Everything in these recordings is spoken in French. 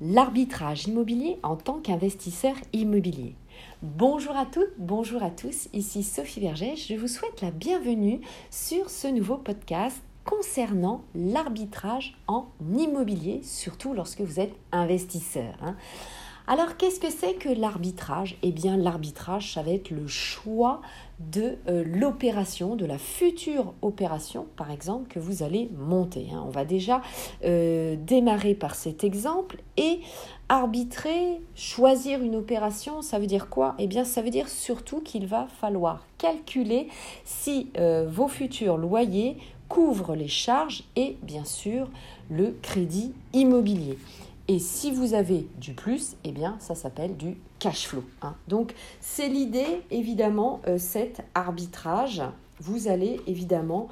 l'arbitrage immobilier en tant qu'investisseur immobilier. Bonjour à toutes, bonjour à tous, ici Sophie Vergès, je vous souhaite la bienvenue sur ce nouveau podcast concernant l'arbitrage en immobilier, surtout lorsque vous êtes investisseur. Hein. Alors, qu'est-ce que c'est que l'arbitrage? Eh bien, l'arbitrage, ça va être le choix de euh, l'opération, de la future opération, par exemple, que vous allez monter. Hein. On va déjà euh, démarrer par cet exemple et arbitrer, choisir une opération, ça veut dire quoi? Eh bien, ça veut dire surtout qu'il va falloir calculer si euh, vos futurs loyers couvrent les charges et bien sûr le crédit immobilier. Et si vous avez du plus, eh bien, ça s'appelle du cash flow. Hein. Donc, c'est l'idée, évidemment, euh, cet arbitrage. Vous allez évidemment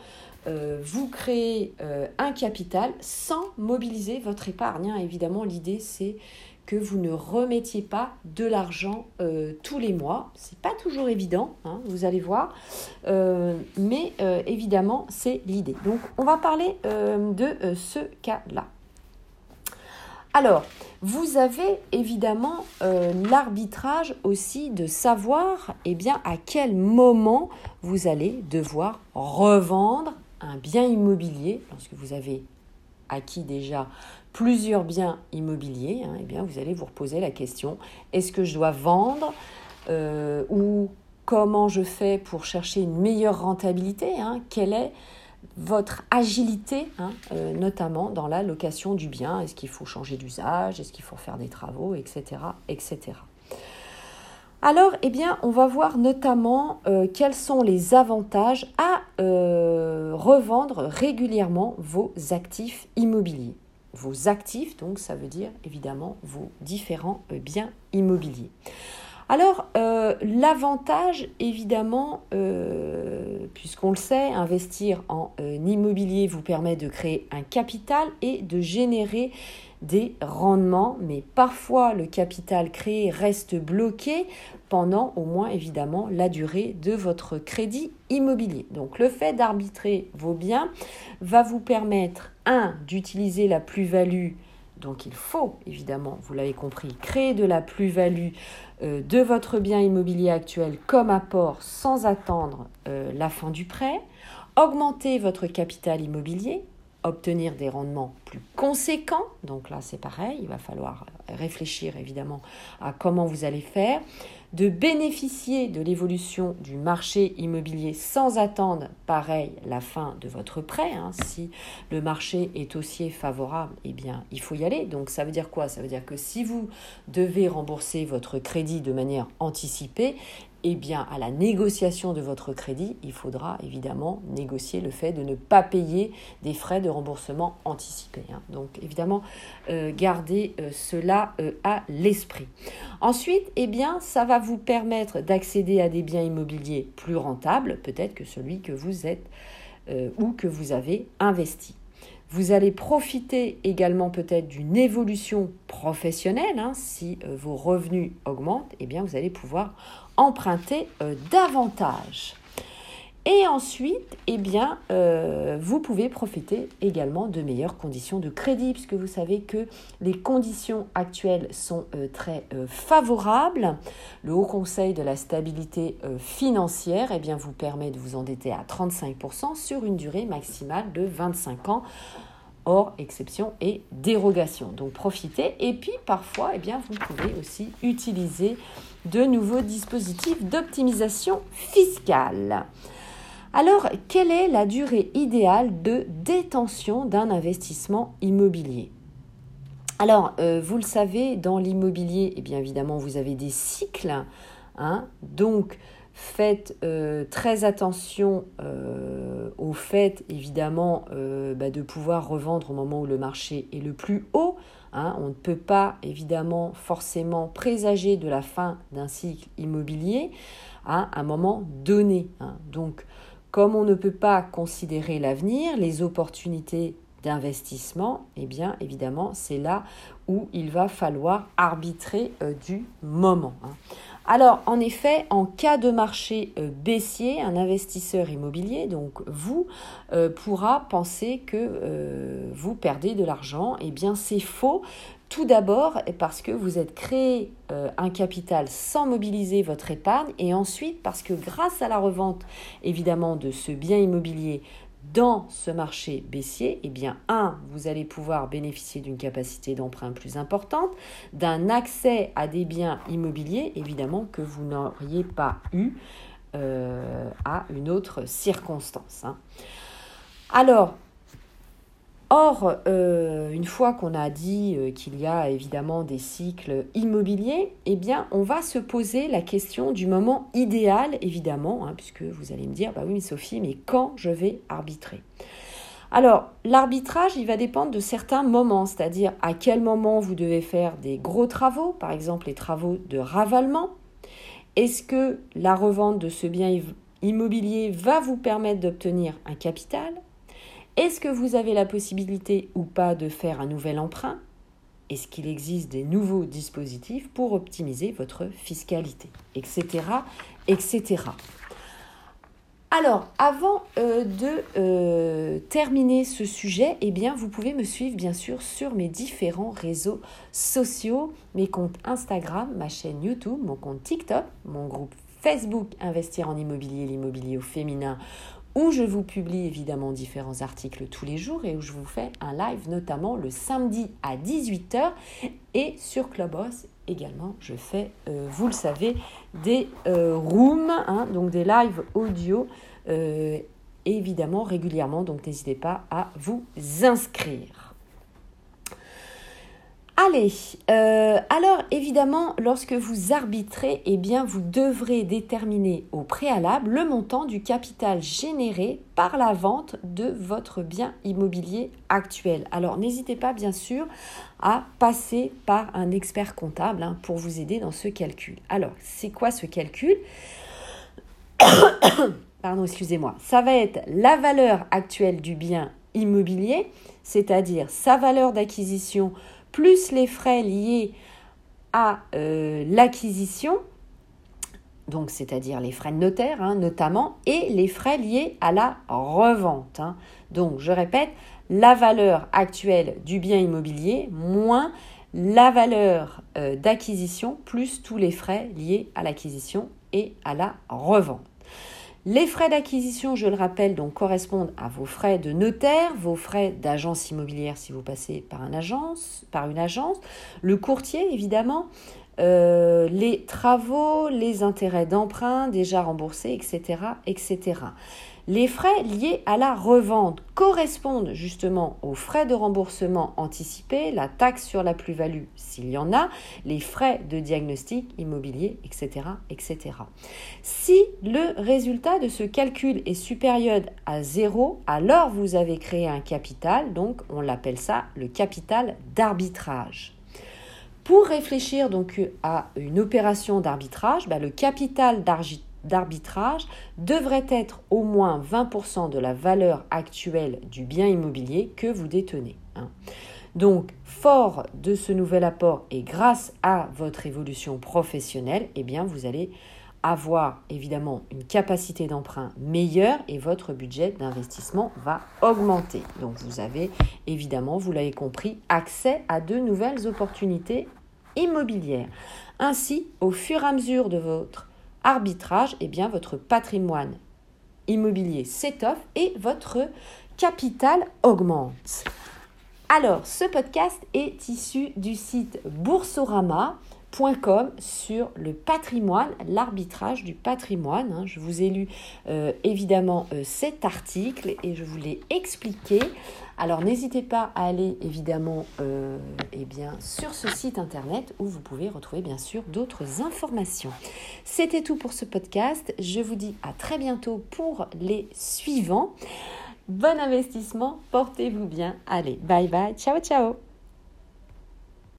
euh, vous créer euh, un capital sans mobiliser votre épargne. Hein. Évidemment, l'idée, c'est que vous ne remettiez pas de l'argent tous les mois. C'est pas toujours évident, hein, vous allez voir, mais évidemment c'est l'idée. Donc on va parler de ce cas-là. Alors, vous avez évidemment euh, l'arbitrage aussi de savoir eh bien, à quel moment vous allez devoir revendre un bien immobilier. Lorsque vous avez acquis déjà plusieurs biens immobiliers, hein, eh bien, vous allez vous reposer la question est-ce que je dois vendre euh, ou comment je fais pour chercher une meilleure rentabilité hein, Quelle est votre agilité, hein, euh, notamment dans la location du bien. Est-ce qu'il faut changer d'usage? Est-ce qu'il faut faire des travaux, etc., etc. Alors, eh bien, on va voir notamment euh, quels sont les avantages à euh, revendre régulièrement vos actifs immobiliers. Vos actifs, donc ça veut dire évidemment vos différents biens immobiliers. Alors, l'avantage, évidemment, puisqu'on le sait, investir en euh, immobilier vous permet de créer un capital et de générer des rendements, mais parfois le capital créé reste bloqué pendant au moins évidemment la durée de votre crédit immobilier. Donc le fait d'arbitrer vos biens va vous permettre, un, d'utiliser la plus-value donc il faut, évidemment, vous l'avez compris, créer de la plus-value euh, de votre bien immobilier actuel comme apport sans attendre euh, la fin du prêt, augmenter votre capital immobilier, obtenir des rendements plus conséquents. Donc là, c'est pareil, il va falloir réfléchir évidemment à comment vous allez faire de bénéficier de l'évolution du marché immobilier sans attendre, pareil, la fin de votre prêt. Hein. Si le marché est haussier favorable, eh bien, il faut y aller. Donc, ça veut dire quoi? Ça veut dire que si vous devez rembourser votre crédit de manière anticipée, eh bien, à la négociation de votre crédit, il faudra évidemment négocier le fait de ne pas payer des frais de remboursement anticipés. Hein. Donc, évidemment, euh, gardez euh, cela euh, à l'esprit. Ensuite, eh bien, ça va vous permettre d'accéder à des biens immobiliers plus rentables, peut-être que celui que vous êtes ou que vous avez investi. Vous allez profiter également peut-être d'une évolution professionnelle. Hein. si vos revenus augmentent, eh bien, vous allez pouvoir emprunter euh, davantage. Et ensuite, eh bien, euh, vous pouvez profiter également de meilleures conditions de crédit, puisque vous savez que les conditions actuelles sont euh, très favorables. Le Haut Conseil de la stabilité financière eh bien, vous permet de vous endetter à 35% sur une durée maximale de 25 ans hors exception et dérogation. Donc profitez et puis parfois eh bien, vous pouvez aussi utiliser de nouveaux dispositifs d'optimisation fiscale. Alors, quelle est la durée idéale de détention d'un investissement immobilier? Alors, euh, vous le savez, dans l'immobilier, eh bien évidemment, vous avez des cycles. Hein, donc, faites euh, très attention euh, au fait, évidemment, bah, de pouvoir revendre au moment où le marché est le plus haut. Hein, on ne peut pas évidemment forcément présager de la fin d'un cycle immobilier à un moment donné. Hein. Donc, comme on ne peut pas considérer l'avenir, les opportunités d'investissement, eh bien évidemment, c'est là où il va falloir arbitrer euh, du moment. Hein. Alors, en effet, en cas de marché euh, baissier, un investisseur immobilier, donc vous, euh, pourra penser que vous perdez de l'argent. Eh bien, c'est faux, Tout d'abord parce que vous êtes créé euh, un capital sans mobiliser votre épargne et ensuite parce que grâce à la revente évidemment de ce bien immobilier dans ce marché baissier, eh bien, un, vous allez pouvoir bénéficier d'une capacité d'emprunt plus importante, d'un accès à des biens immobiliers, évidemment, que vous n'auriez pas eu euh, à une autre circonstance. Hein. Alors, Or, euh, une fois qu'on a dit euh, qu'il y a évidemment des cycles immobiliers, eh on va se poser la question du moment idéal, évidemment, hein, puisque vous allez me dire, bah oui, Sophie, mais quand je vais arbitrer? Alors, l'arbitrage, il va dépendre de certains moments, c'est-à-dire à quel moment vous devez faire des gros travaux, par exemple les travaux de ravalement. Est-ce que la revente de ce bien immobilier va vous permettre d'obtenir un capital? Est-ce que vous avez la possibilité ou pas de faire un nouvel emprunt? Est-ce qu'il existe des nouveaux dispositifs pour optimiser votre fiscalité? Etc. etc. Alors, avant euh, de euh, terminer ce sujet, eh bien, vous pouvez me suivre bien sûr sur mes différents réseaux sociaux, mes comptes Instagram, ma chaîne YouTube, mon compte TikTok, mon groupe Facebook Investir en immobilier, l'immobilier au féminin, où je vous publie évidemment différents articles tous les jours et où je vous fais un live notamment le samedi à 18h et sur Clubhouse également je fais, euh, vous le savez, des euh, rooms, hein, donc des lives audio euh, évidemment régulièrement, donc n'hésitez pas à vous inscrire. Allez, euh, alors évidemment, lorsque vous arbitrez, eh bien, vous devrez déterminer au préalable le montant du capital généré par la vente de votre bien immobilier actuel. Alors n'hésitez pas bien sûr à passer par un expert comptable hein, pour vous aider dans ce calcul. Alors, c'est quoi ce calcul Pardon, excusez-moi. Ça va être la valeur actuelle du bien immobilier, c'est-à-dire sa valeur d'acquisition plus les frais liés à euh, l'acquisition, donc c'est-à-dire les frais de notaire hein, notamment, et les frais liés à la revente. Hein. Donc je répète, la valeur actuelle du bien immobilier moins la valeur euh, d'acquisition plus tous les frais liés à l'acquisition et à la revente. Les frais d'acquisition, je le rappelle, donc correspondent à vos frais de notaire, vos frais d'agence immobilière si vous passez par, une agence, le courtier évidemment, euh, les travaux, les intérêts d'emprunt déjà remboursés, etc., etc. Les frais liés à la revente correspondent justement aux frais de remboursement anticipés, la taxe sur la plus-value s'il y en a, les frais de diagnostic immobilier, etc., etc. Si le résultat de ce calcul est supérieur à zéro, alors vous avez créé un capital, donc on l'appelle ça le capital d'arbitrage. Pour réfléchir donc à une opération d'arbitrage, bah, le capital d'arbitrage d'arbitrage devrait être au moins 20% de la valeur actuelle du bien immobilier que vous détenez. Hein. Donc, fort de ce nouvel apport et grâce à votre évolution professionnelle, eh bien, vous allez avoir évidemment une capacité d'emprunt meilleure et votre budget d'investissement va augmenter. Donc, vous avez évidemment, vous l'avez compris, accès à de nouvelles opportunités immobilières. Ainsi, au fur et à mesure de votre arbitrage, eh bien votre patrimoine immobilier s'étoffe et votre capital augmente. Alors, ce podcast est issu du site Boursorama sur le patrimoine, l'arbitrage du patrimoine. Hein. Je vous ai lu euh, évidemment euh, cet article et je vous l'ai expliqué. Alors n'hésitez pas à aller évidemment euh, eh sur ce site internet où vous pouvez retrouver bien sûr d'autres informations. C'était tout pour ce podcast. Je vous dis à très bientôt pour les suivants. Bon investissement, portez-vous bien. Allez, bye bye, ciao ciao